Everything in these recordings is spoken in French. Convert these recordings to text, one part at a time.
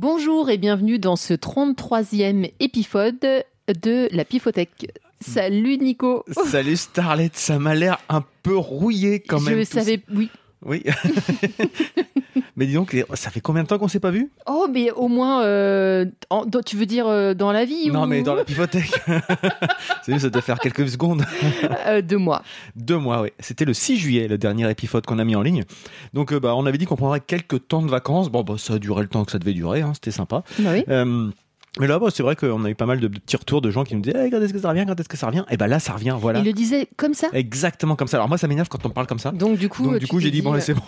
Bonjour et bienvenue dans ce 33e épisode de la Pifothèque. Salut Nico. Salut Starlet, ça m'a l'air un peu rouillé quand même. Je ça. savais, oui. Oui. mais dis donc, ça fait combien de temps qu'on s'est pas vu? Oh, mais au moins, euh, en- tu veux dire euh, dans la vie Non, ou- mais dans la pivothèque. C'est ça doit faire quelques secondes. Euh, Deux mois. Deux mois, oui. C'était le 6 juillet, le dernier épisode qu'on a mis en ligne. Donc, bah, on avait dit qu'on prendrait quelques temps de vacances. Bon, bah, ça a duré le temps que ça devait durer, hein, c'était sympa. Bah oui. Mais là, bah, c'est vrai qu'on a eu pas mal de petits retours de gens qui nous disaient Eh, quand est-ce que ça revient Quand est-ce que ça revient? Et bah là, ça revient, voilà. Il le disait comme ça? Exactement comme ça. Alors, moi, ça m'énerve quand on parle comme ça. Donc du coup, Donc, du coup, j'ai dit, bon, c'est bon.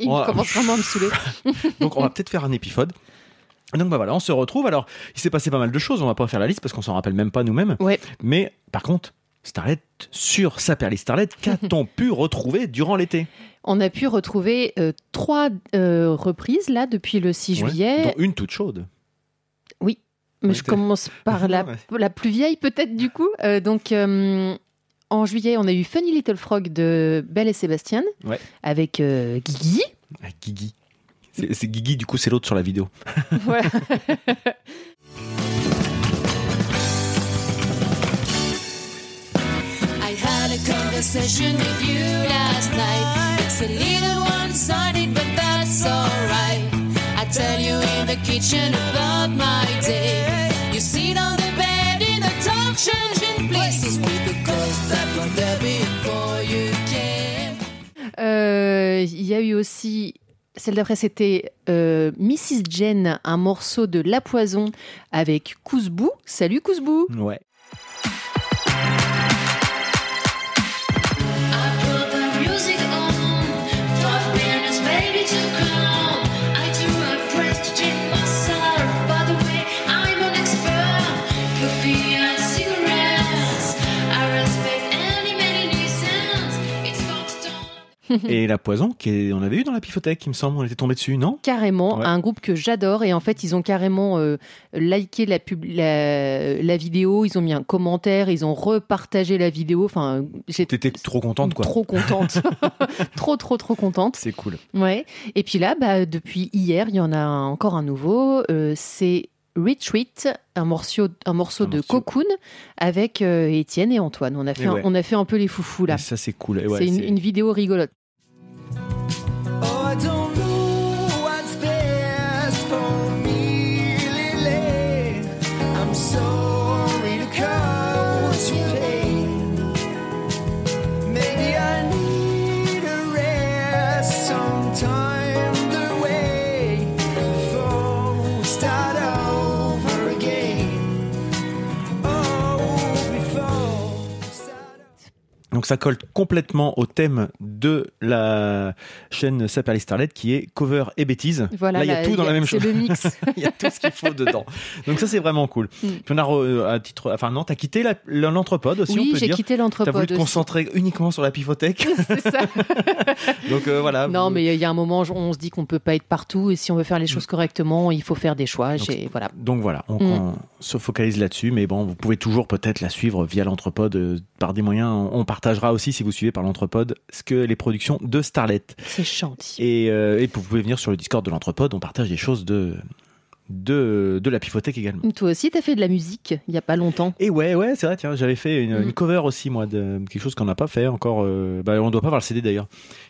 il va- commence vraiment à me saouler. Donc on va peut-être faire un épisode. Donc bah voilà, on se retrouve. Alors, il s'est passé pas mal de choses. On va pas faire la liste parce qu'on s'en rappelle même pas nous-mêmes. Ouais. Mais par contre, Starlet, sur Saperly Starlet, qu'a-t-on pu retrouver durant l'été? On a pu retrouver euh, trois euh, reprises là depuis le 6 Ouais, juillet. Dont une toute chaude. Mais Ouais, je commence par la, la plus vieille peut-être du coup. Euh, donc euh, en juillet, on a eu Funny Little Frog de Belle et Sébastien Ouais. avec euh, Guigui. Ah, Guigui. C'est Guigui, du coup, c'est l'autre sur la vidéo. Voilà. I had a conversation with you last night. It's a little one sided, but that's alright. Tell you in the kitchen about my day. You sit on the bed in the talk changing places with the ghost that was there before you came. Euh, Il y a eu aussi celle d'après, c'était euh, Mrs. Jen, un morceau de La Poison avec Kouzbou. Salut Kouzbou. Ouais. Et la poison, qui est- on avait eu dans la pifothèque, il me semble, on était tombé dessus, non? Carrément, Ouais. un groupe que j'adore. Et en fait, ils ont carrément euh, liké la, pub- la, la vidéo, ils ont mis un commentaire, ils ont repartagé la vidéo. Enfin, j'étais T'étais trop contente, quoi. trop contente. trop, trop, trop contente. C'est cool. Ouais. Et puis là, bah, depuis hier, il y en a un- encore un nouveau. euh, c'est Retreat, un morceau, un morceau Un de morceau. Cocoon avec euh, Étienne et Antoine. On a fait, Et un, ouais. on a fait un peu les foufous là. Et ça, c'est cool. Et ouais, c'est une, c'est- une vidéo rigolote. Donc ça colle complètement au thème de la chaîne Saperly Starlet qui est cover et bêtises. Voilà, Là, il y a tout dans la même chose. le mix. il y a tout ce qu'il faut dedans. Donc ça, c'est vraiment cool. Mm. Puis on a, re- à titre, enfin non, t'as quitté la- l'entrepode aussi, oui, on peut j'ai dire. quitté T'as voulu te concentrer uniquement sur la pifothèque. C'est ça. Donc euh, voilà. Non, vous- mais il y a un moment, on se dit qu'on peut pas être partout et si on veut faire les choses correctement, il faut faire des choix. Donc, J'ai- voilà. Donc voilà, on, Mm. on se focalise là-dessus, mais bon, vous pouvez toujours peut-être la suivre via l'entrepode euh, par des moyens. On, on partagera aussi, si vous suivez par l'entrepode, ce que les productions de Starlet. C'est. Et, euh, et vous pouvez venir sur le Discord de l'entrepode, on partage des choses de, de, de la pifothèque également. Toi aussi, t'as fait de la musique il y a pas longtemps. Et ouais, ouais, c'est vrai, tiens, j'avais fait une, Mm. une cover aussi, moi, de quelque chose qu'on n'a pas fait encore. euh, bah, on doit pas avoir le CD d'ailleurs.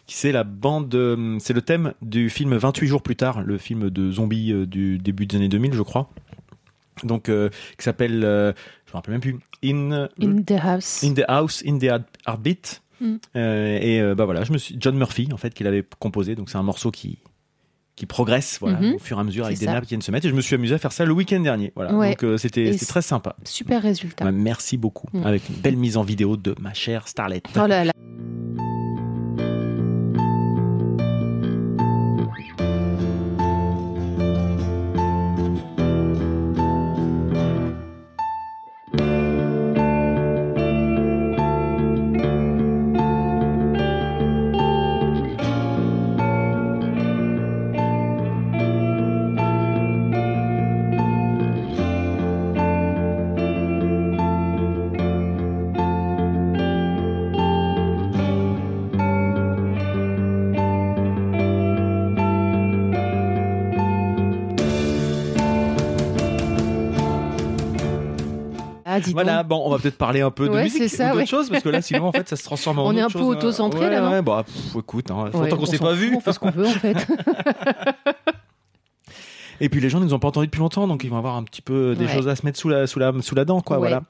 Qui c'est la bande, euh, c'est le thème du film 28 jours plus tard, le film de zombies du début des années 2000, je crois. Donc, euh, qui s'appelle, euh, je me rappelle même plus, In, In the house. In the House, In the Heart- Heartbeat. Mm. Euh, et euh, bah voilà, je me suis John Murphy en fait qui l'avait composé, donc c'est un morceau qui qui progresse voilà Mhm. au fur et à mesure avec des ça. nappes qui viennent se mettre. Et je me suis amusé à faire ça le week-end dernier. Voilà, Ouais. donc c'était très sympa. Super résultat. Bah, merci beaucoup Mm. avec une belle mise en vidéo de ma chère Starlet. Oh là là. Bon, on va peut-être parler un peu de Ouais, musique c'est ça, ou d'autres ouais. choses, parce que là, sinon, en fait, ça se transforme en On est un peu chose, hein. auto-centré, ouais, là, non bah, pff, écoute, hein, autant qu'on on s'est pas vu. On fait ce qu'on veut, en fait. Et puis les gens ne nous ont pas entendus depuis longtemps, donc ils vont avoir un petit peu des Ouais. choses à se mettre sous la, sous la, sous la dent, quoi. Ouais. Voilà.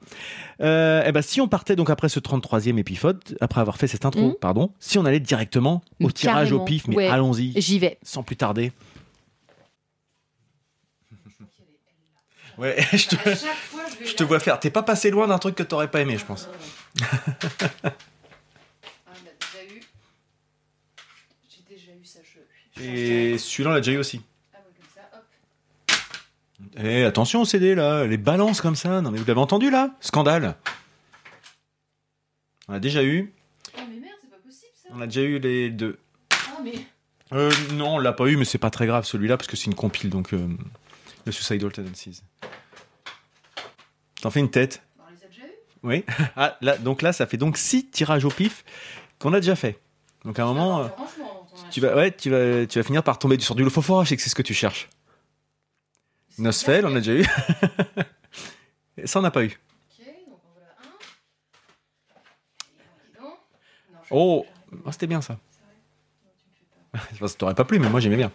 Euh, et ben, si on partait donc après ce 33e épisode, après avoir fait cette intro, Mhm. pardon, si on allait directement au tirage au pif, mais ouais. allons-y, J'y vais. sans plus tarder. Ouais, je te, je te vois faire. T'es pas passé loin d'un truc que t'aurais pas aimé, je pense. Et celui-là, on l'a déjà eu aussi. Eh, attention au CD là, les balances comme ça. Non mais vous l'avez entendu là? Scandale. On l'a déjà eu. On a déjà eu les deux. Euh, non, on l'a pas eu, mais c'est pas très grave celui-là parce que c'est une compile donc euh, le Suicidal Tendencies. T'en fais une tête Oui. Ah, là, donc là, ça fait donc six tirages au pif qu'on a déjà fait. Donc à un moment, euh, tu vas, ouais, tu vas, tu vas finir par tomber sur du je sais que c'est ce que tu cherches. Nosfell, on a déjà eu. Et ça, on n'a pas eu. Oh, ah, c'était bien ça. Je pense que t'aurais pas plu, mais moi j'aimais bien.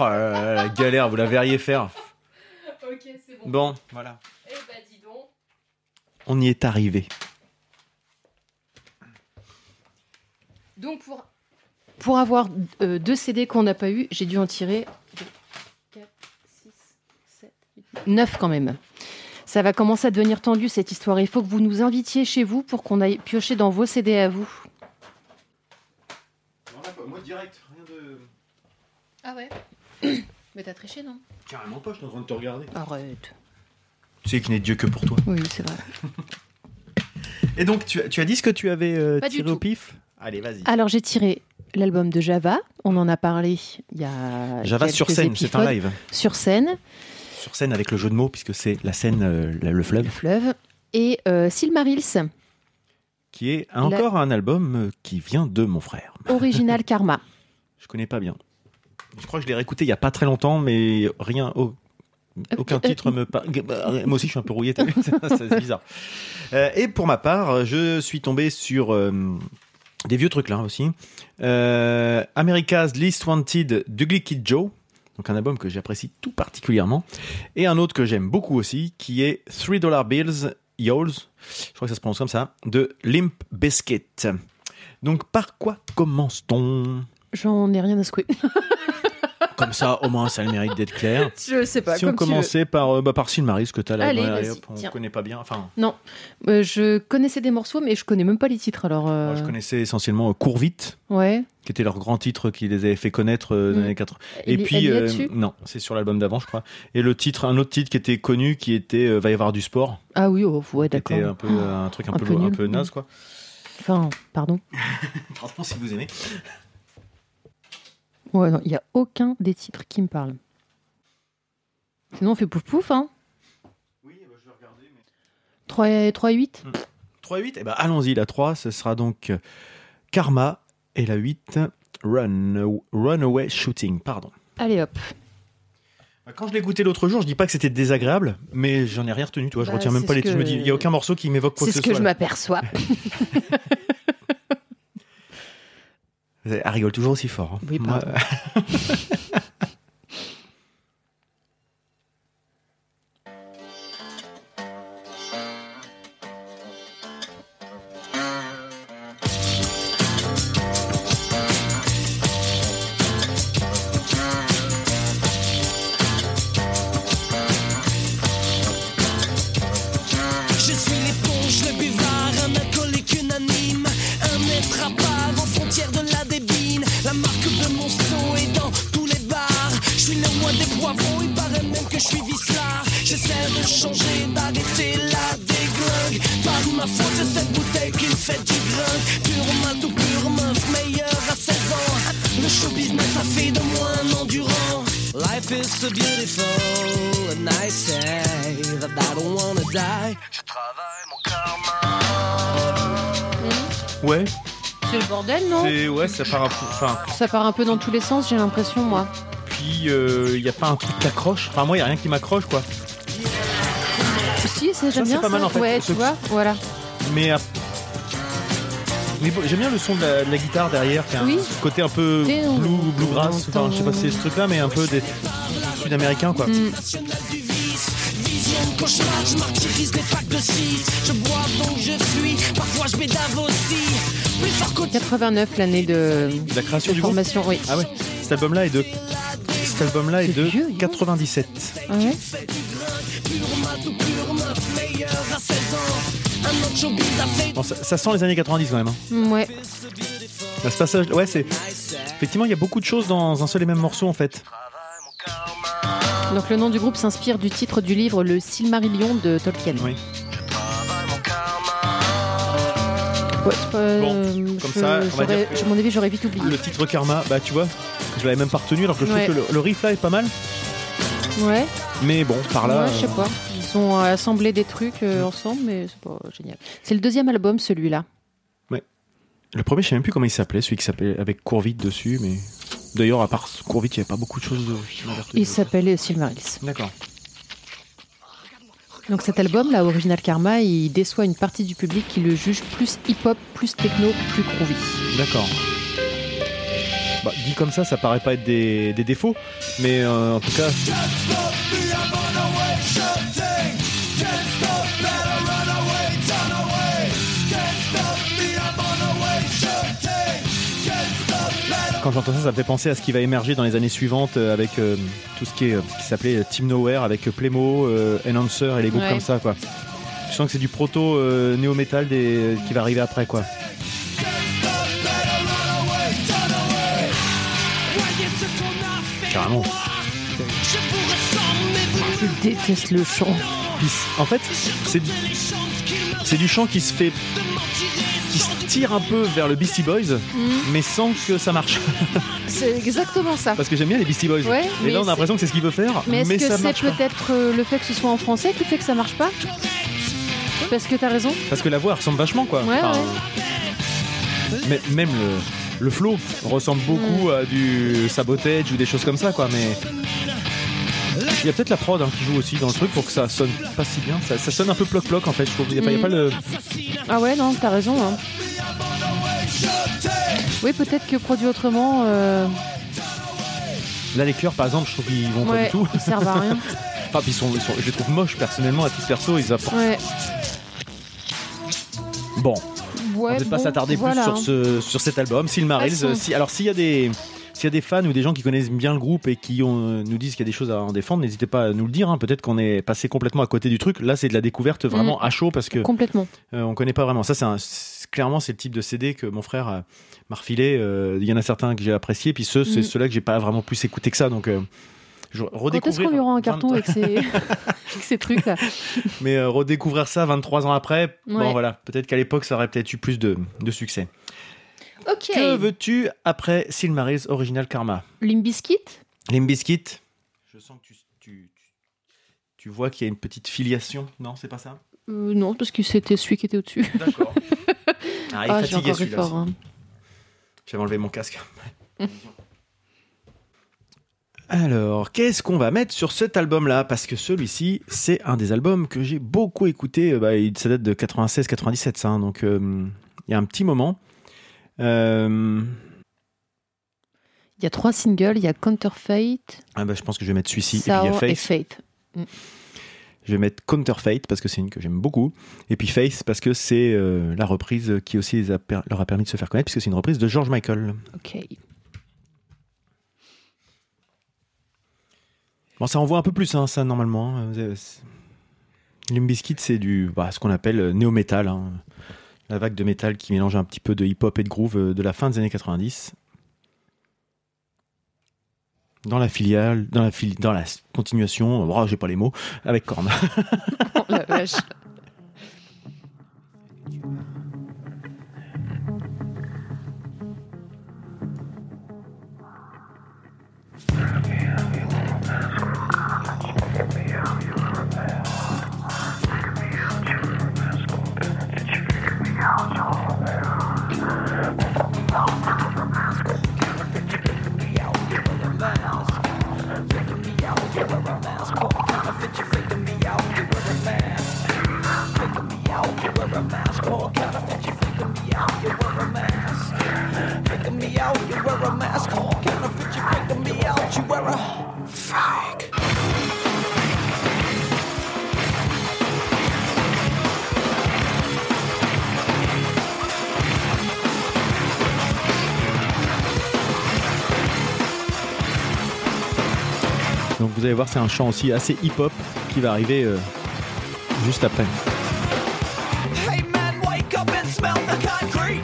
Oh là là, la galère, vous la verriez faire. Ok, c'est bon. Bon, voilà. Eh bah, dis donc. On y est arrivé. Donc, pour, pour avoir euh, deux CD qu'on n'a pas eu, j'ai dû en tirer 4, 6, 7, 8, 9 quand même. Ça va commencer à devenir tendu cette histoire. Il faut que vous nous invitiez chez vous pour qu'on aille piocher dans vos CD à vous. Moi direct, rien de. Ah ouais? Mais t'as triché, non? Carrément pas, je suis en train de te regarder. Arrête. Tu sais qu'il n'est Dieu que pour toi. Oui, c'est vrai. Et donc, tu, as- tu as dit ce que tu avais euh, Pas du tiré au tout. pif? Allez, vas-y. Alors, j'ai tiré l'album de Java. On en a parlé il y a. Java quelques sur scène, c'est un épisodes. live. Sur scène, Sur scène avec le jeu de mots, puisque c'est la scène, euh, le le fleuve, fleuve. Et euh, Silmarils, qui est encore un album euh, qui vient de mon frère. Original Karma. Je connais pas bien. Je crois que je l'ai réécouté il y a pas très longtemps, mais rien, au- aucun titre me parle. Moi aussi, je suis un peu rouillé, c'est bizarre. Euh, et pour ma part, je suis tombé sur euh, des vieux trucs là aussi. Euh, America's Least Wanted d'Ugly Kid Joe. Donc un album que j'apprécie tout particulièrement. Et un autre que j'aime beaucoup aussi, qui est 3 Dollar Bills Yours, je crois que ça se prononce comme ça, de Limp Bizkit. Donc par quoi commence-t-on? J'en ai rien à secouer. Comme ça, au moins, ça a le mérite d'être clair. Je sais pas. si on commençait par, euh, bah, par Silmaris, que t'as là, Allez, hop, on tiens. connaît pas bien. Enfin, Euh, je connaissais des morceaux, mais je connais même pas les titres. Alors, euh, moi, je connaissais essentiellement euh, Cours vite, ouais. qui était leur grand titre qui les avait fait connaître euh, dans Mm. les années 80. Et Elle- puis, elle y est euh, dessus? non, c'est sur l'album d'avant, je crois. Et le titre, un autre titre qui était connu, qui était euh, Va y avoir du sport. Ah oui, oh, ouais, qui était d'accord. un peu euh, un truc un, un peu, peu un nul. peu naze, quoi. Enfin, pardon. Pardon si vous aimez. Ouais, non, il y a aucun des titres qui me parlent. Sinon, on fait pouf pouf, hein. Oui, bah, je vais regarder. 3 et, 3 et 8 3-8, eh ben, allons-y, la 3, ce sera donc euh, Karma, et la 8, Run, Runaway Shooting, pardon. Allez hop. Bah, Quand je l'ai écouté l'autre jour, je dis pas que c'était désagréable, mais j'en ai rien retenu, tu vois, je Bah, retiens même c'est pas les titres, je me dis, il y a aucun morceau qui m'évoque quoi C'est que ce ce que soit. je m'aperçois. Elle rigole toujours aussi fort. hein. Oui, Moi, fait du grain. Pure mat ou pure meuf, meilleur à 16 ans. Le show business a fait de moi un endurant. Life is so beautiful, and I say that I don't wanna die. Ouais, C'est le bordel, non? C'est, ouais, ça part un peu, enfin, Ça part un peu dans tous les sens, j'ai l'impression, moi. puis il n'y a pas un truc qui accroche? Enfin, moi, il n'y a rien qui m'accroche, quoi. Si, c'est j'aime c'est bien pas mal, ça. en fait. Ouais, tu vois, voilà. Mais. J'aime bien le son de la, de la guitare derrière, qui a un Oui. côté un peu blue, bluegrass. Enfin, je sais pas si c'est ce truc-là, mais un peu des sud-américains, quoi. Mm. Cauchemar, je martyrise des packs de 6 Je bois donc je fuis, parfois je bédave aussi Plus fort qu'au 89, l'année de, La création de du groupe. formation, oui. Ah ouais. Cet album-là est de. Cet album-là est C'est de vieux, dis donc. 97. Ah ouais Bon, ça, ça sent les années 90 quand même. hein. Ouais. Là, ce passage, ouais, c'est. Effectivement, il y a beaucoup de choses dans un seul et même morceau en fait. Donc le nom du groupe s'inspire du titre du livre Le Silmarillion de Tolkien. Oui. Ouais, pas- Bon, euh, comme je- ça, on va dire que- mon avis, j'aurais vite oublié. Le titre Karma, bah tu vois, je l'avais même pas retenu alors que je Ouais. trouve que le, le riff là est pas mal. Ouais, Mais bon, par là. ouais, je sais euh, pas. Ils ont assemblé des trucs euh, ensemble, mais c'est pas génial. C'est le deuxième album, celui-là. Le premier, je sais même plus comment il s'appelait, celui qui s'appelait avec Courvite dessus, mais. D'ailleurs, à part Courvite, il n'y avait pas beaucoup de choses de. Il s'appelait Silmarils. D'accord. Donc cet album, là, Original Karma, il déçoit une partie du public qui le juge plus hip-hop, plus techno, plus groovy. D'accord. Bah, dit comme ça, ça paraît pas être des, des défauts, mais euh, en tout cas, quand j'entends ça, ça me fait penser à ce qui va émerger dans les années suivantes euh, avec euh, tout ce qui est euh, ce qui s'appelait Team Nowhere avec Playmo, euh, Enhancer et les groupes Ouais. comme ça quoi. Je sens que c'est du proto euh, néo-metal des- qui va arriver après quoi. Carrément. Je déteste le chant. En fait, c'est du, c'est du chant qui se fait qui se tire un peu vers le Beastie Boys, mais sans que ça marche. C'est exactement ça. Parce que j'aime bien les Beastie Boys. Ouais, et mais là, on a l'impression que c'est ce qu'il veut faire, Mais est-ce que c'est peut-être euh, le fait que ce soit en français qui fait que ça marche pas? Parce que t'as raison. Parce que la voix ressemble vachement, quoi. Ouais, mais- même le, le flow ressemble beaucoup Mm. à du sabotage ou des choses comme ça, quoi. Mais il y a peut-être la prod hein, qui joue aussi dans le truc pour que ça sonne pas si bien. Ça, ça sonne un peu ploc-ploc en fait. Je trouve. Il y a, pas- a pas le. Ah ouais, non, t'as raison. hein. Oui, peut-être que produit autrement, euh, Là, les chœurs, par exemple, je trouve qu'ils vont pas ouais, du tout. ils servent à rien. Enfin, puis ils sont, ils sont- je les trouve moches personnellement à titre perso. Ils apportent. Ouais, Bon, on ouais va peut-être pas bon, s'attarder voilà, plus sur, ce, sur cet album. Euh, Si, alors, s'il y a des. S'il y a des fans ou des gens qui connaissent bien le groupe et qui ont, euh, nous disent qu'il y a des choses à en défendre, n'hésitez pas à nous le dire. hein. Peut-être qu'on est passé complètement à côté du truc. Là, c'est de la découverte vraiment à chaud parce que Complètement. euh, on connaît pas vraiment. Ça, c'est un- clairement c'est le type de CD que mon frère euh, m'a refilé. Euh, Il y en a certains que j'ai appréciés, puis ceux, c'est Mm. ceux-là que j'ai pas vraiment plus écouté que ça. Donc, je Quand est-ce redécouvrir. qu'on lui rend un carton 20 avec ces, avec ces trucs là Mais euh, redécouvrir ça 23 ans après, bon voilà, peut-être qu'à l'époque ça aurait peut-être eu plus de, de succès. Ok. Que veux-tu après Silmarils Original Karma? Limbiskit Limbiskit Je sens que tu, tu, tu, vois qu'il y a une petite filiation. Non, c'est pas ça? Euh, Non, parce que c'était celui qui était au-dessus. D'accord. Ah, il Ah, fatigué celui-là. hein. J'avais enlevé mon casque. Alors, qu'est-ce qu'on va mettre sur cet album-là? Parce que celui-ci, c'est un des albums que j'ai beaucoup écouté. Euh, Bah, ça date de 96-97, ça. hein, donc, euh, il y a un petit moment. Euh, Il y a trois singles, il y a Counterfeit, ah bah, je pense que je vais mettre celui-ci. Et puis, il y a et Faith. Fate. Je vais mettre Counterfeit parce que c'est une que j'aime beaucoup. Et puis Faith parce que c'est euh, la reprise qui aussi les a per- leur a permis de se faire connaître puisque c'est une reprise de George Michael. Ok. Bon, ça envoie un peu plus, hein, ça, normalement. hein. C'est- Bizkit, c'est du, bah, ce qu'on appelle euh, néo-metal. hein. La vague de métal qui mélange un petit peu de hip-hop et de groove euh, de la fin des années 90. Dans la filiale, dans la, dans la continuation, oh, j'ai pas les mots, avec Korn. Oh. Donc vous allez voir, c'est un chant aussi assez hip-hop qui va arriver euh, juste après.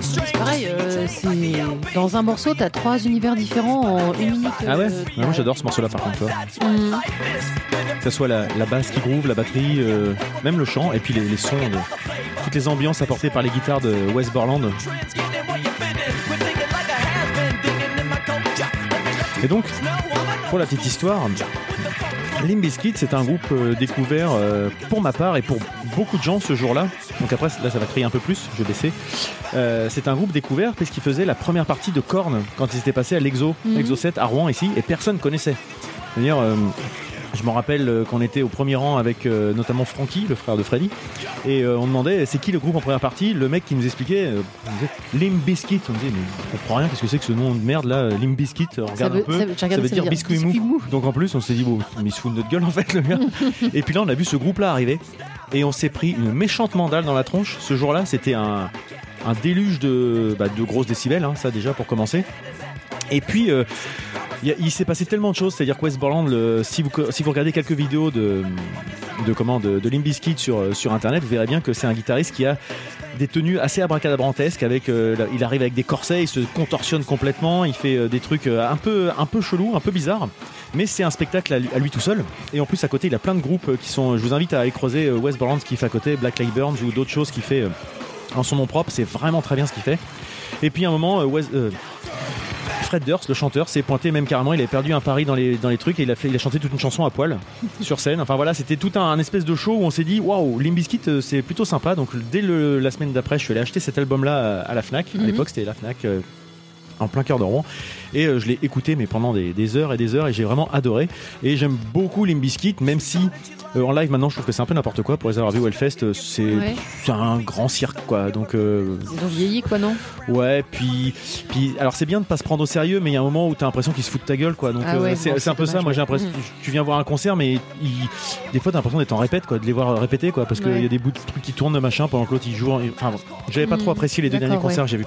Strange Pareil, euh, c'est dans un morceau, t'as trois univers différents en une minute. Ah ouais, euh, Moi j'adore ce morceau-là par contre. Mhm. Que ce soit la, la basse qui groove, la batterie, euh, même le chant, et puis les, les sons, toutes les ambiances apportées par les guitares de Wes Borland. Et donc, pour la petite histoire, Limp Bizkit, c'est un groupe euh, découvert euh, pour ma part et pour beaucoup de gens ce jour-là. Donc après, là, ça va crier un peu plus, je vais baisser. Euh, c'est un groupe découvert parce qu'il faisait la première partie de Korn quand ils étaient passés à l'Exo, Mhm. Exo 7 à Rouen ici, et personne connaissait. C'est-à-dire, euh, je me rappelle euh, qu'on était au premier rang avec euh, notamment Frankie, le frère de Freddy, et on demandait c'est qui le groupe en première partie? Le mec qui nous expliquait, Limp Bizkit. On disait mais on comprend rien, qu'est-ce que c'est que ce nom de merde là, Limp Bizkit? On regarde veut- un peu. ça veut- j'ai regardé, ça veut ça dire veut dire biscuit mou. biscuit mou. Donc en plus, on s'est dit, bon, mais il se fout de notre gueule en fait, le gars. et puis là, on a vu ce groupe-là arriver et on s'est pris une méchante mandale dans la tronche. Ce jour-là, c'était un, un déluge de, bah, de grosses décibels, hein, ça déjà pour commencer. Et puis, euh, il s'est passé tellement de choses, c'est-à-dire que West Borland, le- si, vous, si vous regardez quelques vidéos de, de, comment, de, de sur, euh, sur internet, vous verrez bien que c'est un guitariste qui a des tenues assez abracadabrantesques avec euh, il arrive avec des corsets il se contorsionne complètement il fait des trucs un peu un peu chelou un peu bizarre mais c'est un spectacle à lui, tout seul et en plus à côté il a plein de groupes qui sont je vous invite à aller creuser West Borland ce qu'il fait à côté Black Lake Burns ou d'autres choses qu'il fait en son nom propre c'est vraiment très bien ce qu'il fait et puis à un moment euh, Wes- euh, Fred Durst, le chanteur, s'est pointé même carrément. Il avait perdu un pari dans les, dans les trucs et il a, fait, il a chanté toute une chanson à poil sur scène. Enfin voilà, c'était tout un, un espèce de show où on s'est dit waouh, Limp Bizkit, euh, c'est plutôt sympa. Donc dès le- la semaine d'après, je suis allé acheter cet album-là à, à la Fnac. Mhm. À l'époque, c'était la Fnac. euh, en plein cœur de Rouen et euh, je l'ai écouté mais pendant des, des heures et des heures et j'ai vraiment adoré et j'aime beaucoup Limp Bizkit même si euh, en live maintenant je trouve que c'est un peu n'importe quoi pour les avoir vus au Hellfest euh, c'est Ouais. un grand cirque quoi donc euh, Ils ont vieilli, quoi, non? Ouais, puis, puis alors c'est bien de pas se prendre au sérieux, mais il y a un moment où t'as l'impression qu'ils se foutent de ta gueule, quoi. Donc Ah euh, ouais, c'est bon, un peu ça. Moi j'ai l'impression, Mm. tu viens voir un concert, mais il- des fois t'as l'impression d'être en répète, quoi, de les voir répéter, quoi, parce qu'il Ouais. y a des bouts de trucs qui tournent, machin, pendant que l'autre il joue. en- Enfin, bon, j'avais pas Mm. trop apprécié les deux derniers concerts que j'ai vus.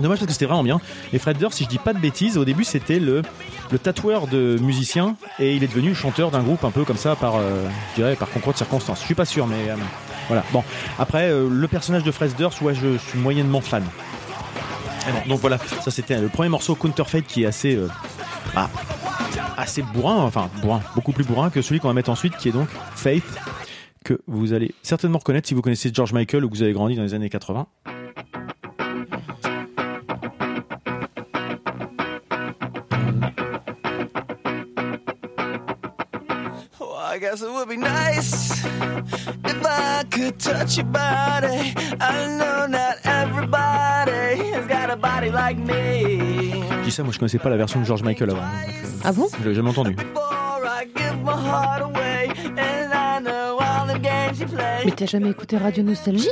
Dommage parce que c'était vraiment bien. Et Fred Durst, si je dis pas de bêtises, au début c'était le, le tatoueur de musicien et il est devenu chanteur d'un groupe un peu comme ça par, euh, je dirais, par concours de circonstances. Je suis pas sûr, mais euh, voilà. Bon, après euh, le personnage de Fred Durst, ouais, je suis moyennement fan. Et bon, donc voilà, ça c'était le premier morceau Counterfeit qui est assez, euh, ah, assez bourrin, enfin bourrin, beaucoup plus bourrin que celui qu'on va mettre ensuite, qui est donc Faith, que vous allez certainement reconnaître si vous connaissez George Michael ou que vous avez grandi dans les années 80. Guess it would be nice if I could touch your body. I know not everybody has got a body like me. Je dis ça, moi je connaissais pas la version de George Michael avant, donc, euh, Ah bon je l'ai jamais entendu. Before I give my heart away, and I know all the games you play. Mais t'as jamais écouté Radio Nostalgie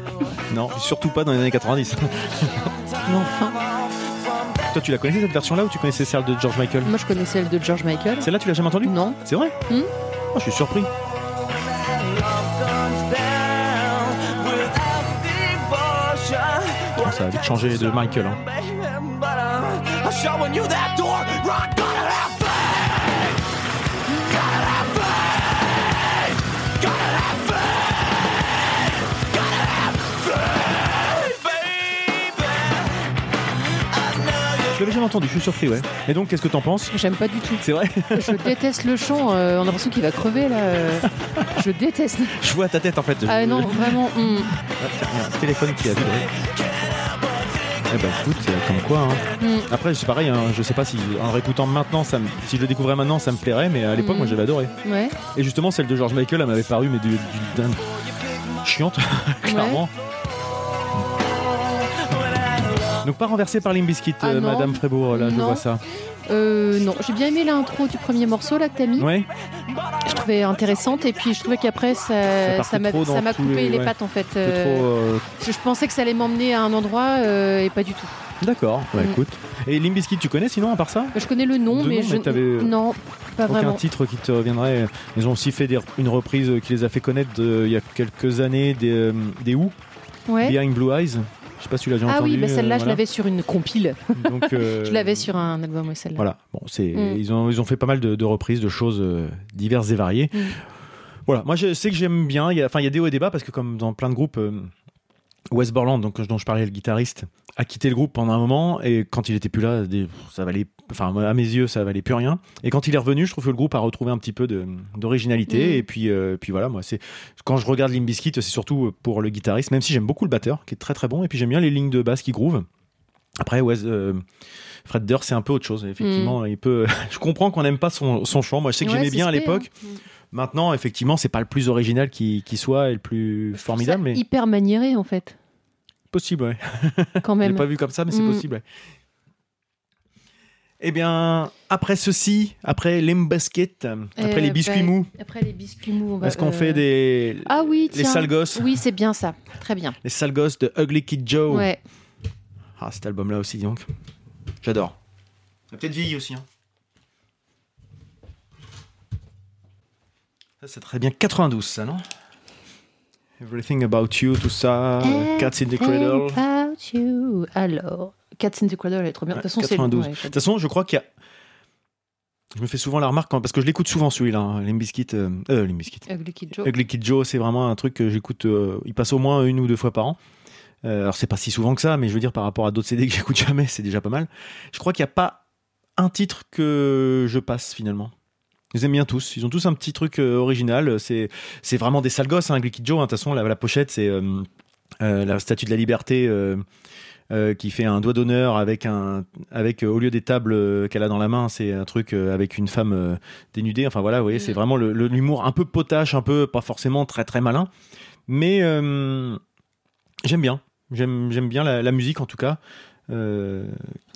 Non, surtout pas dans les années 90. Mais enfin, Toi, tu la connaissais cette version-là ou tu connaissais celle de George Michael moi je connais celle de George Michael. Celle-là, tu l'as jamais entendue Non. C'est vrai Hmm. Oh, Je suis surpris. Oh, ça a vite changé de Michael. hein. L'avais jamais entendu, je suis surpris, ouais. Et donc, qu'est-ce que t'en penses J'aime pas du tout. C'est vrai Je déteste le chant. euh, on a l'impression qu'il va crever là. euh. Je déteste. Je vois ta tête en fait. Ah non, vraiment. a un téléphone qui a vibré. Eh ben écoute, euh, comme quoi. hein. Mm. Après, c'est pareil, hein, je sais pas si en le réécoutant maintenant, ça me- si je le découvrais maintenant, ça me plairait, mais à l'époque, Mm. moi j'avais adoré. Ouais. Et justement, celle de George Michael, elle m'avait paru, mais du, du- d'un- chiante, clairement. Donc pas renversé par Limbiskit, Ah non. Madame Frébourg, là je vois ça. Euh, non, j'ai bien aimé l'intro du premier morceau là que t'as mis. Ouais, Je trouvais intéressante et puis je trouvais qu'après Ça ça, m'a coupé les- les ouais. pattes en fait. euh, trop. euh, je, je pensais que ça allait m'emmener à un endroit euh, et pas du tout. D'accord, ouais, Mm. écoute. Et Limbiskit, tu connais sinon à part ça? Je connais le nom, De mais nom, je mais non, pas Aucun vraiment. titre qui te reviendrait. Ils ont aussi fait des- une reprise qui les a fait connaître de- il y a quelques années des, euh, des Who, Ouais. Behind Blue Eyes. Je sais pas si tu l'as déjà Ah entendu. oui, bah celle-là, euh, je voilà. l'avais sur une compile. Donc, euh, Je l'avais sur un album, ouais, celle-là. Voilà, bon, c'est Mm. ils ont ils ont fait pas mal de, de reprises de choses euh, diverses et variées. Mm. Voilà, moi je sais que j'aime bien. Enfin il y a des hauts et des bas parce que comme dans plein de groupes, euh, Wes Borland, donc dont je parlais, le guitariste, a quitté le groupe pendant un moment et quand il était plus là, ça valait, enfin à mes yeux, ça valait plus rien. Et quand il est revenu, je trouve que le groupe a retrouvé un petit peu d'originalité. Mm. Et puis euh, puis voilà, moi c'est quand je regarde Limp Bizkit, c'est surtout pour le guitariste, même si j'aime beaucoup le batteur, qui est très très bon. Et puis j'aime bien les lignes de basse qui groove. Après, euh, Fred Durst, c'est un peu autre chose. Effectivement, il peut. je comprends qu'on n'aime pas son, son chant. Moi, je sais que Mm. Ouais, j'aimais bien à l'époque. hein. Maintenant, effectivement, c'est pas le plus original qui, qui soit et le plus Je formidable, mais hyper maniéré en fait, possible. Ouais. quand Je même. pas vu comme ça, mais c'est Mm. possible. ouais. Eh bien, après ceci, après Limbuskit, après Euh, les biscuits bah, mous, Après les biscuits mous, on va. est-ce qu'on euh, fait des Ah oui, les sales gosses, Oui, c'est bien ça. Très bien. les sales gosses de Ugly Kid Joe Ouais. Ah, cet album-là aussi, donc. J'adore. Ça a peut-être vieilli aussi. Hein. Ça, c'est très bien 92, ça, non? Everything About You, tout ça. Cats in the Cradle. About you. Alors, Cats in the Cradle, elle est trop bien. De toute façon, c'est 92. ouais, De toute façon, je crois qu'il y a. Je me fais souvent la remarque, quand- parce que je l'écoute souvent celui-là, hein, Limp Bizkit, euh, euh, Limp Bizkit. Ugly Kid Joe. Ugly Kid Joe, c'est vraiment un truc que j'écoute. euh, il passe au moins une ou deux fois par an. Euh, alors c'est pas si souvent que ça, mais je veux dire par rapport à d'autres CD que j'écoute jamais, c'est déjà pas mal. Je crois qu'il n'y a pas un titre que je passe finalement. Je les aime bien tous. Ils ont tous un petit truc euh, original. C'est c'est vraiment des sales gosses. Hein, Kid Joe. hein. De toute façon, la, la pochette, c'est euh, euh, la statue de la liberté. euh, qui fait un doigt d'honneur avec un avec euh, au lieu des tables euh, qu'elle a dans la main c'est un truc avec une femme dénudée enfin voilà vous voyez Mm. c'est vraiment le- le- l'humour un peu potache un peu pas forcément très très malin mais j'aime bien j'aime j'aime bien la, la musique en tout cas Euh,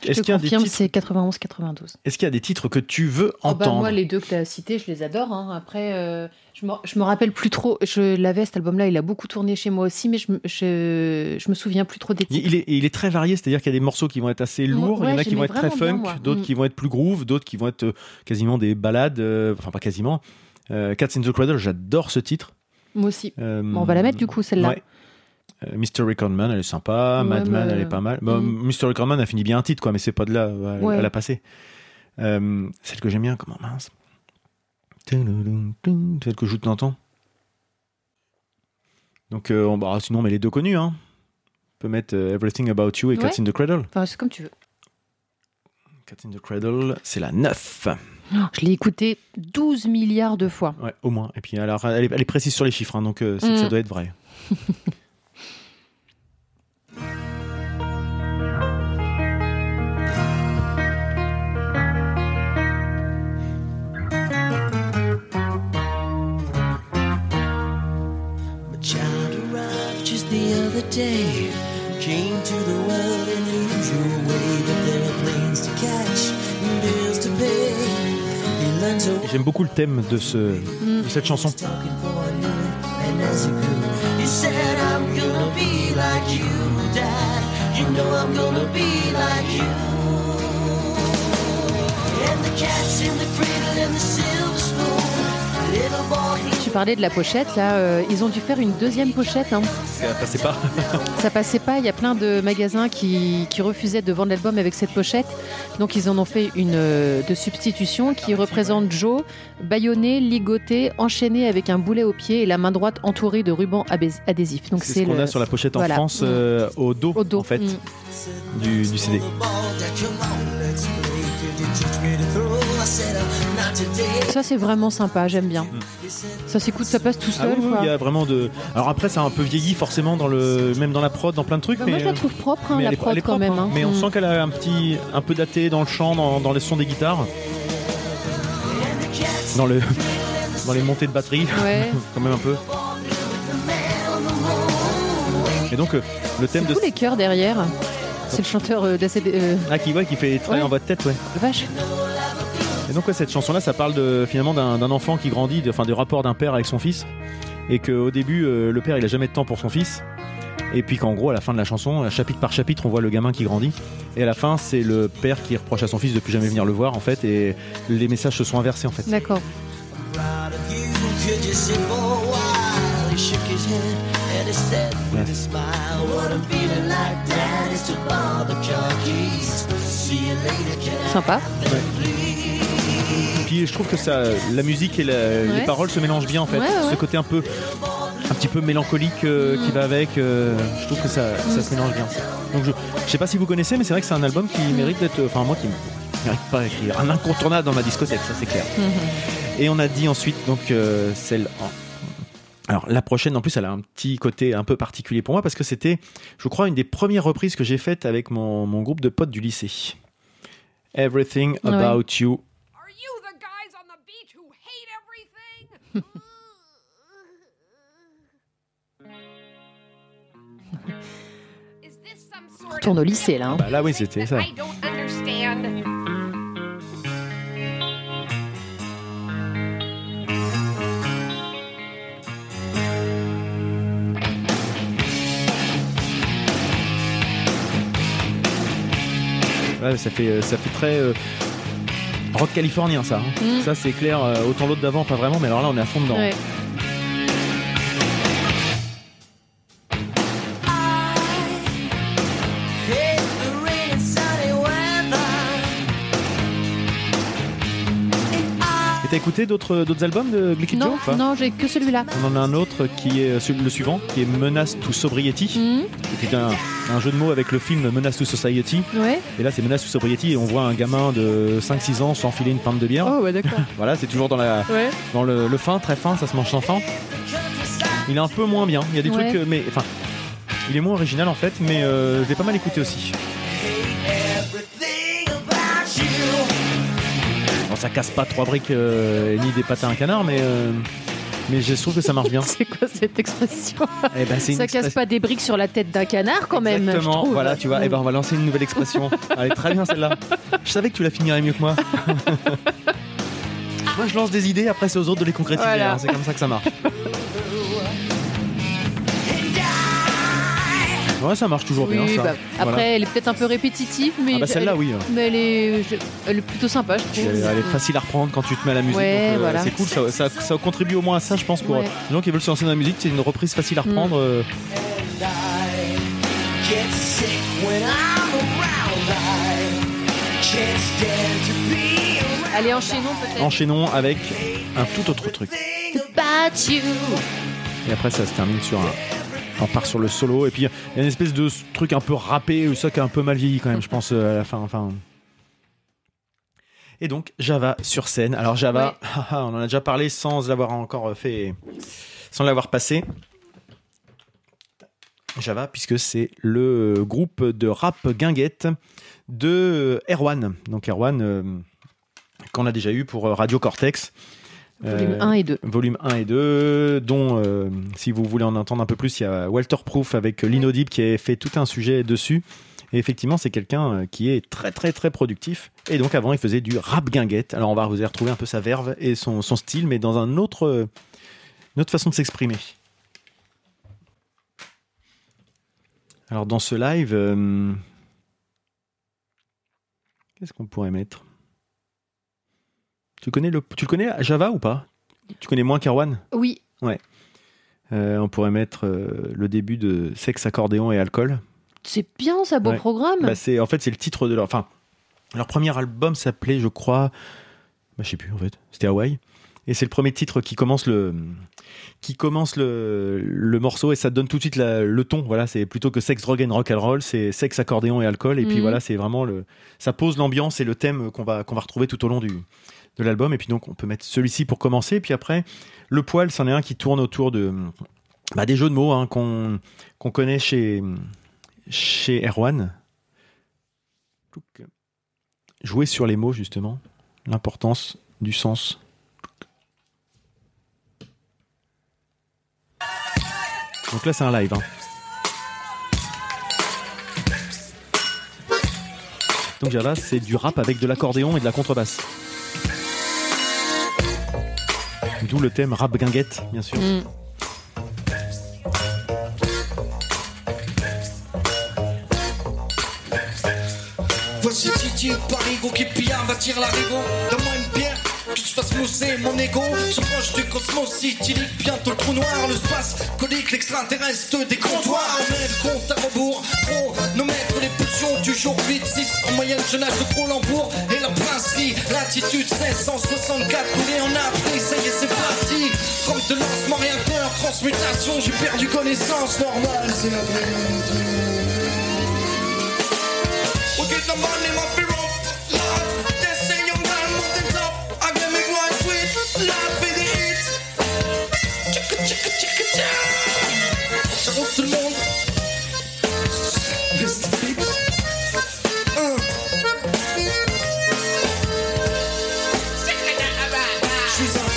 Je est-ce te qu'il y a des confirme, titres c'est 91-92. est-ce qu'il y a des titres que tu veux Oh, bah, entendre moi, les deux que tu as cités, je les adore. hein. Après, euh, je, me, je me rappelle plus trop. Je l'avais, cet album-là, il a beaucoup tourné chez moi aussi, mais je, me- je, je me souviens plus trop des il, titres. il est, il est très varié, c'est-à-dire qu'il y a des morceaux qui vont être assez lourds, il y en a qui vont être très bien, funk, d'autres Mm. qui vont être plus groove, d'autres qui vont être euh, quasiment des balades, euh, enfin pas quasiment. Euh, Cats in the Cradle, j'adore ce titre. Moi aussi. Euh, Bon, on va la mettre du coup, celle-là. Ouais. Euh, Mystery Recordman, elle est sympa. Ouais, Madman, mais- elle est pas mal. Bon, Mm. Mystery Recordman a fini bien un titre, quoi, mais c'est pas de là Ouais. à la passer. Euh, celle que j'aime bien, comment mince Celle que je joue de temps. Donc, euh, bah, sinon, on met les deux connus. Hein. On peut mettre euh, Everything About You et Cats Ouais. in the Cradle. Enfin, c'est comme tu veux. Cats in the Cradle, c'est la 9. Oh, Je l'ai écouté 12 milliards de fois. Ouais, au moins. Et puis, alors, elle, est, elle est précise sur les chiffres, hein, donc que Mm. ça doit être vrai. beaucoup le thème de, ce, de cette chanson. Tu parlais de la pochette, là, euh, ils ont dû faire une deuxième pochette. hein. Ça passait pas. Ça passait pas, il y a plein de magasins qui, qui refusaient de vendre l'album avec cette pochette. Donc ils en ont fait une euh, de substitution qui représente Joe, bâillonné, ligoté, enchaîné avec un boulet au pied et la main droite entourée de rubans adhésifs. Donc C'est ce qu'on le- a sur la pochette en voilà. France Mm. euh, au dos, au dos. en fait, Mm. du, du CD. Ça c'est vraiment sympa, j'aime bien. Ça s'écoute, ça passe tout Ah seul. oui, oui, quoi. il y a vraiment de. Alors après, ça a un peu vieilli forcément dans le, même dans la prod, dans plein de trucs. Bah, mais moi je la euh, trouve propre, hein, la prod quand même. hein. hein. Mais on Mm. sent qu'elle a un petit, un peu daté dans le chant, dans, dans les sons des guitares, dans le, dans les montées de batterie, Ouais. quand même un peu. Et donc euh, le thème de tous les chœurs derrière. C'est le chanteur euh, d'ACD. euh, ah qui ouais, qui fait très Ouais. en voix de tête, ouais. vache. Donc ouais, cette chanson-là, ça parle de, finalement d'un enfant qui grandit, de- enfin du rapport d'un père avec son fils, et qu'au début, euh, le père il a jamais de temps pour son fils, Et puis qu'en gros, à la fin de la chanson, chapitre par chapitre, on voit le gamin qui grandit. Et à la fin, c'est le père qui reproche à son fils de plus jamais venir le voir, en fait. Et les messages se sont inversés, en fait. D'accord. of Puis je trouve que ça, la musique et la- les paroles se mélangent bien, en fait. Ouais, ouais, Ce côté un peu, un petit peu mélancolique euh, qui va avec, euh, je trouve que ça, ça se mélange bien. Donc je, je sais pas si vous connaissez, mais c'est vrai que c'est un album qui mérite d'être, enfin moi qui mérite pas d'écrire un incontournable dans ma discothèque, ça c'est clair. Et on a dit ensuite donc euh, celle en- alors la prochaine en plus elle a un petit côté un peu particulier pour moi parce que c'était je crois une des premières reprises que j'ai faites avec mon, mon groupe de potes du lycée. Everything ouais. About you Retourne au lycée, là, hein. Bah là oui c'était ça. I don't understand. Ouais, ça fait ça fait très euh, rock californien ça. hein. Mm. Ça c'est clair. euh, autant l'autre d'avant pas vraiment, mais alors là on est à fond dedans. Ouais. Écouté d'autres d'autres albums de Glicky Joe Non, j'ai que celui-là. On en a un autre qui est euh, le suivant, qui est Menace to Sobriety, qui est un, un jeu de mots avec le film Menace to Society. Ouais. Et là, c'est Menace to Sobriety et on voit un gamin de 5-6 ans s'enfiler une pinte de bière. Oh, ouais, d'accord. Voilà, c'est toujours dans, la, Ouais. dans le, le fin, très fin, ça se mange sans fin. Il est un peu moins bien. Il y a des Ouais. trucs, euh, mais enfin, il est moins original en fait, mais euh, je l'ai pas mal écouté aussi. Ça casse pas trois briques euh, ni des pâtes à un canard, mais euh, mais je trouve que ça marche bien. C'est quoi cette expression Eh ben, Ça casse pas des briques sur la tête d'un canard quand même. Exactement, voilà, tu vois. Eh ben, on va lancer une nouvelle expression. Allez, très bien celle-là. Je savais que tu la finirais mieux que moi. moi, je lance des idées, après c'est aux autres de les concrétiser. Voilà. hein, C'est comme ça que ça marche. Ouais, ça marche toujours bien. Ça. bah, après, Voilà. elle est peut-être un peu répétitive, mais. Ah bah celle-là, elle- oui. Mais elle est, je- elle est plutôt sympa, je trouve. Elle, elle est facile à reprendre quand tu te mets à la musique. Ouais, euh, voilà. C'est cool, ça, ça, ça contribue au moins à ça, je pense, pour Ouais. Mm. euh, les gens qui veulent se lancer dans la musique. C'est une reprise facile à reprendre. euh. Allez, enchaînons peut-être. enchaînons avec un tout autre truc. Et après, ça se termine sur un. On part sur le solo. Et puis, il y a une espèce de truc un peu râpé, ou ça qui a un peu mal vieilli quand même, je pense, euh, à la fin. Enfin. Et donc, Java sur scène. Alors, Java, haha, on en a déjà parlé sans l'avoir encore fait. Sans l'avoir passé. Java, puisque c'est le groupe de rap guinguette de Erwan. Donc, Erwan, euh, qu'on a déjà eu pour Radio Cortex. Volume Euh, 1 et 2. volume 1 et 2, dont, euh, si vous voulez en entendre un peu plus, il y a Walter Proof avec l'Inaudible qui a fait tout un sujet dessus. Et effectivement, c'est quelqu'un euh, qui est très très très productif. Et donc avant, il faisait du rap guinguette. Alors on va vous y retrouver un peu sa verve et son, son style, mais dans un autre, euh, une autre façon de s'exprimer. Alors dans ce live, euh, qu'est-ce qu'on pourrait mettre? Tu connais, le, tu le connais Java ou pas? Tu connais moins qu'Erwan? Oui. Euh, On pourrait mettre euh, le début de Sexe, accordéon et alcool. C'est bien ça, beau Ouais. programme. Bah, c'est, en fait, c'est le titre de leur. Enfin, leur premier album s'appelait, je crois. Bah, je sais plus en fait. C'était Hawaii. Et c'est le premier titre qui commence le qui commence le, le morceau et ça donne tout de suite la- le ton. Voilà, c'est plutôt que sexe, drogue and rock and roll, c'est sexe, accordéon et alcool. Et puis Mhm. voilà, c'est vraiment le ça pose l'ambiance et le thème qu'on va qu'on va retrouver tout au long du de l'album. Et puis donc on peut mettre celui-ci pour commencer. Et puis après, le poil, c'en est un qui tourne autour de bah, des jeux de mots hein, qu'on connaît chez chez Erwan. Jouer sur les mots justement, l'importance du sens. Donc là c'est un live. hein. Donc Java c'est du rap avec de l'accordéon et de la contrebasse. D'où le thème rap guinguette, bien sûr. Mm. Voici Didier Parigo qui pillard, va tirer la rigo. Donne-moi une pierre que je fasse mousser mon ego. Je proche du cosmos citylique, bientôt le trou noir, le space colique, l'extraterrestre des comptoirs. On met le compte à rebours, chronomètre les pulsions du jour 8-6. En moyenne, je nage de Cronenbourg et la brasserie. Latitude 1664, coulé en Afrique, ça y est, c'est parti. Trompe de lancement, rien peur, transmutation, j'ai perdu connaissance, normal, c'est la vraie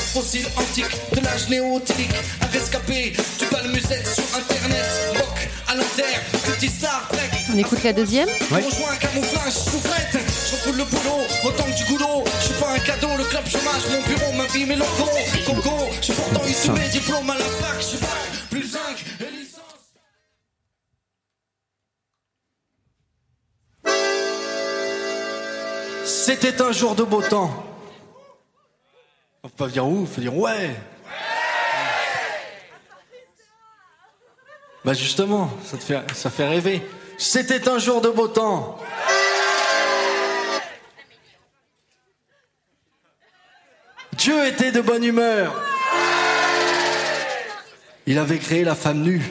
fossile antique de l'âge néolithique, un rescapé du bal musette sur internet, rock à l'inter, petit Star Trek. On écoute la deuxième Ouais. Je rejoins un camouflage souffrette. Le boulot, autant que du goulot. Je suis pas un cadeau, le club chômage, mon bureau, ma vie, mes locaux. Coco, je suis pourtant issu mes diplômes à la fac. Je suis bac, plus 5 et licence. C'était un jour de beau temps. On peut pas dire où, faut dire ouais. Bah justement, ça te fait, ça fait rêver. C'était un jour de beau temps. Était de bonne humeur. Il avait créé la femme nue.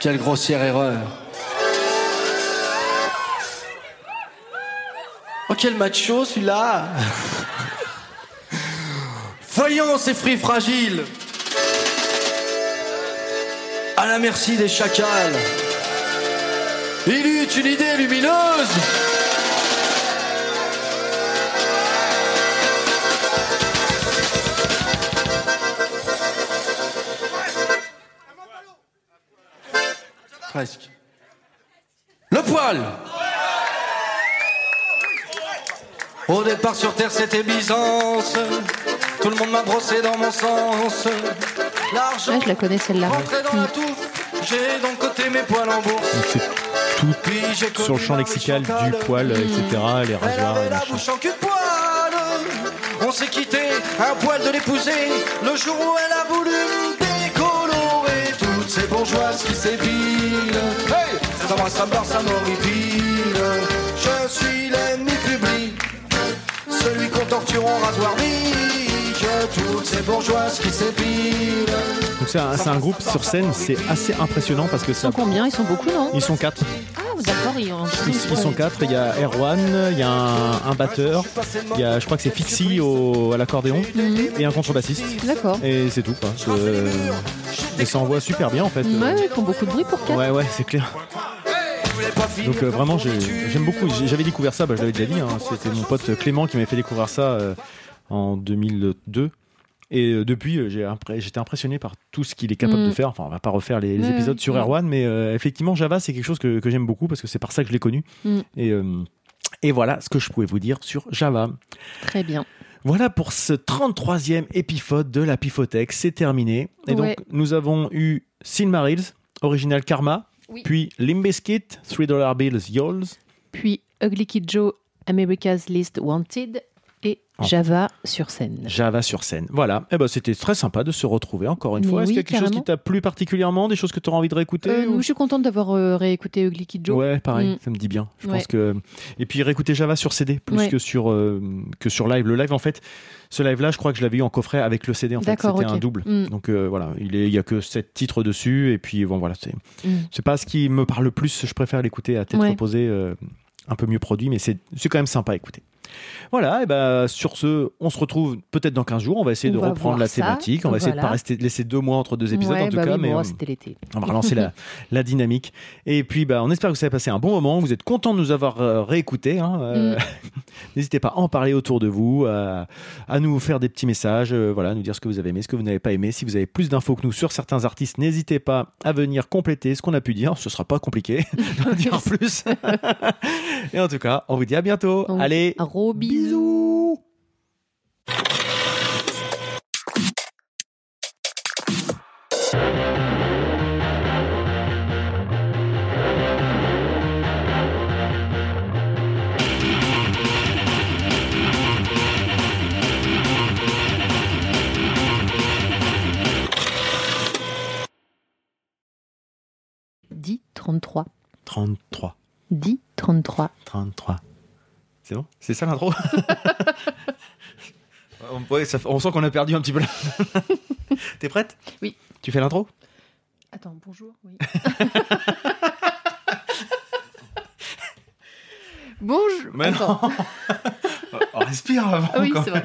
Quelle grossière erreur. Oh quel macho celui-là Voyons ces fruits fragiles à la merci des chacals. Il eut une idée lumineuse. Presque. Le poil. Au départ sur terre c'était Byzance. Tout le monde m'a brossé dans mon sens. L'argent Ouais, je la connais celle-là. rentré dans la touffe. J'ai donc coté mes poils en bourse. Tout sur le champ lexical du poil, etc., les Elle rasoirs, avait les la bouche en cul de poil. On s'est quitté, un poil de l'épouser. Le jour où elle a voulu me décolorer toutes ces bourgeoises qui s'épilent. Hey, ça moi ça me barre, ça m'horripile. Je suis l'ennemi public, celui qu'on torture en rasoir. Toutes ces bourgeoises qui s'épilent. Donc c'est un, c'est un groupe sur scène, c'est assez impressionnant parce que Ils ça. sont combien? Ils sont beaucoup, non? Ils sont quatre. Ah, d'accord, ils, Ils, sont quatre. Il y a Erwan, il y a un, un batteur, il y a, je crois que c'est Fixie au, à l'accordéon et un contrebassiste. D'accord. Et c'est tout. Quoi. Euh, et ça envoie super bien en fait. Ouais, ils font beaucoup de bruit pour quatre. Ouais, ouais, c'est clair. Donc euh, vraiment, j'ai- j'aime beaucoup. J'avais découvert ça, bah, je l'avais déjà dit. hein, C'était mon pote Clément qui m'avait fait découvrir ça euh, en 2002. Et euh, depuis, euh, j'ai impré- j'étais impressionné par tout ce qu'il est capable Mm. de faire. Enfin, on va pas refaire les, épisodes sur. Erwan, mais euh, effectivement, Java, c'est quelque chose que, que j'aime beaucoup parce que c'est par ça que je l'ai connu. Mm. Et, euh, et voilà ce que je pouvais vous dire sur Java. Très bien. Voilà pour ce 33e épisode de la Pifothèque. C'est terminé. Et donc, nous avons eu Silmarils, Original Karma, Oui. puis Limbiskit, 3 Dollar Bills, Yols. Puis Ugly Kid Joe, America's List Wanted. Java sur scène. Java sur scène. Voilà. Et ben, c'était très sympa de se retrouver encore une Mais fois. Est-ce oui, qu'il y a quelque chose qui t'a plu particulièrement Des choses que tu auras envie de réécouter Euh, ou- je suis contente d'avoir euh, réécouté Ugly Kid Joe. Ouais, pareil, Mm. ça me dit bien. Je Ouais. pense que et puis réécouter Java sur CD plus Ouais. que sur euh, que sur live. Le live en fait, ce live là, je crois que je l'avais eu en coffret avec le CD en fait, D'accord, c'était un double. Mm. Donc euh, voilà, il est il y a que sept titres dessus et puis bon voilà, c'est Mm. c'est pas ce qui me parle le plus, je préfère l'écouter à tête Ouais. reposée euh, un peu mieux produit mais c'est c'est quand même sympa à écouter. Voilà, et ben sur ce, on se retrouve peut-être dans 15 jours. On va essayer On de va reprendre la ça, thématique. On va essayer de pas rester laisser deux mois entre deux épisodes Ouais, en tout bah cas, oui, mais bon, l'été. on va relancer la, la dynamique. Et puis, bah, on espère que vous avez passé un bon moment. Vous êtes content de nous avoir euh, réécoutés. hein. Euh, N'hésitez pas à en parler autour de vous, à, à nous faire des petits messages, euh, voilà, nous dire ce que vous avez aimé, ce que vous n'avez pas aimé. Si vous avez plus d'infos que nous sur certains artistes, n'hésitez pas à venir compléter ce qu'on a pu dire. Ce sera pas compliqué d'en dire plus. Et en tout cas, on vous dit à bientôt. On Allez, Gros bisous. bisous. dit 33. 33. Dit 33. 33. C'est bon? C'est ça l'intro? On, ouais, ça fait- on sent qu'on a perdu un petit peu là. T'es prête? Oui. Tu fais l'intro? Attends, bonjour. Oui. bonjour. Mais non. Attends. Oh, Respire avant. Ah oui, c'est vrai.